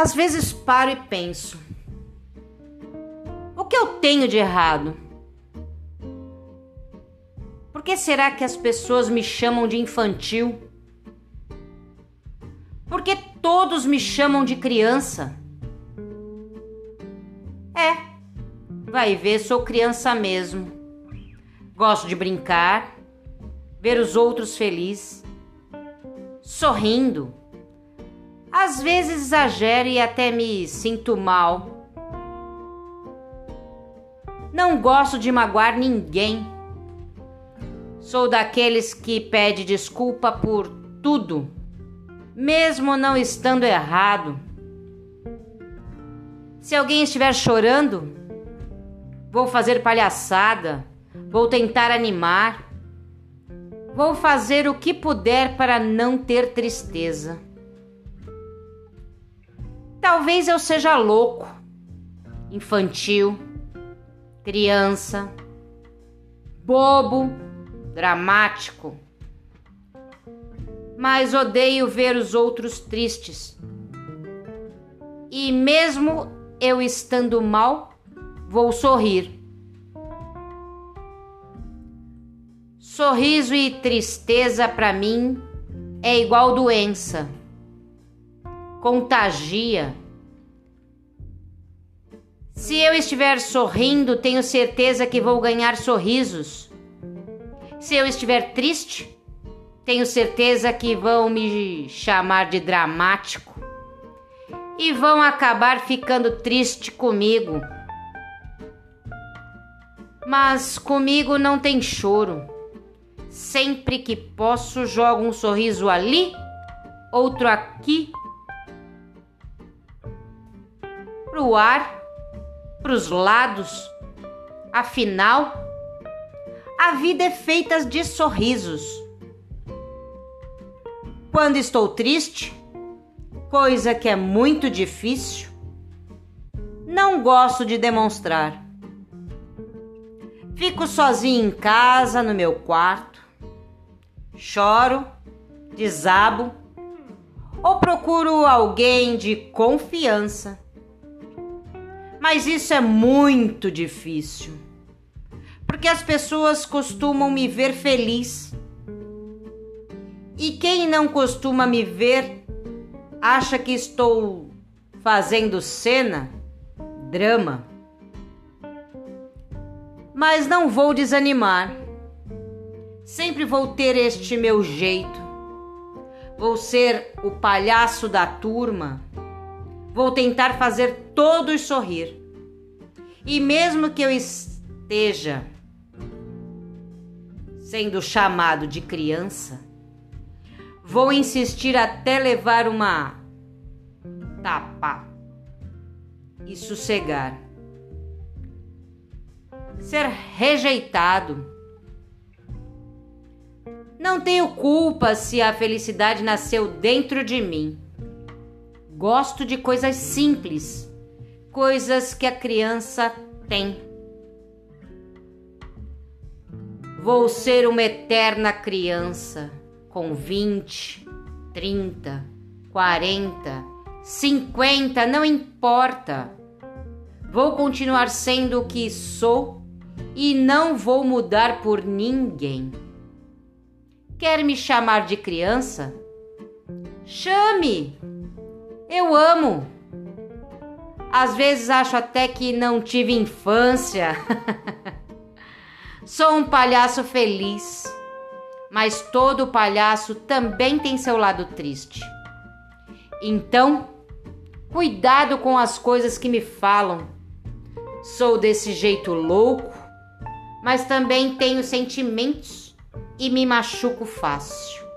Às vezes paro e penso: o que eu tenho de errado? Por que será que as pessoas me chamam de infantil? Por que todos me chamam de criança? É, vai ver, sou criança mesmo. Gosto de brincar, ver os outros felizes, sorrindo às vezes exagero e até me sinto mal. Não gosto de magoar ninguém. Sou daqueles que pede desculpa por tudo, mesmo não estando errado. Se alguém estiver chorando, vou fazer palhaçada, vou tentar animar, vou fazer o que puder para não ter tristeza. Talvez eu seja louco, infantil, criança, bobo, dramático. Mas odeio ver os outros tristes. E mesmo eu estando mal, vou sorrir. Sorriso e tristeza para mim é igual doença contagia. Se eu estiver sorrindo, tenho certeza que vou ganhar sorrisos. Se eu estiver triste, tenho certeza que vão me chamar de dramático e vão acabar ficando triste comigo. Mas comigo não tem choro. Sempre que posso, jogo um sorriso ali, outro aqui para o ar, para os lados. Afinal, a vida é feita de sorrisos. Quando estou triste, coisa que é muito difícil, não gosto de demonstrar. Fico sozinho em casa, no meu quarto, choro, desabo ou procuro alguém de confiança mas isso é muito difícil. Porque as pessoas costumam me ver feliz. E quem não costuma me ver acha que estou fazendo cena, drama. Mas não vou desanimar. Sempre vou ter este meu jeito. Vou ser o palhaço da turma Vou tentar fazer todos sorrir. E mesmo que eu esteja sendo chamado de criança, vou insistir até levar uma tapa e sossegar. Ser rejeitado. Não tenho culpa se a felicidade nasceu dentro de mim. Gosto de coisas simples, coisas que a criança tem. Vou ser uma eterna criança com 20, 30, 40, 50, não importa. Vou continuar sendo o que sou e não vou mudar por ninguém. Quer me chamar de criança? Chame! Eu amo. Às vezes acho até que não tive infância. Sou um palhaço feliz, mas todo palhaço também tem seu lado triste. Então, cuidado com as coisas que me falam. Sou desse jeito louco, mas também tenho sentimentos e me machuco fácil.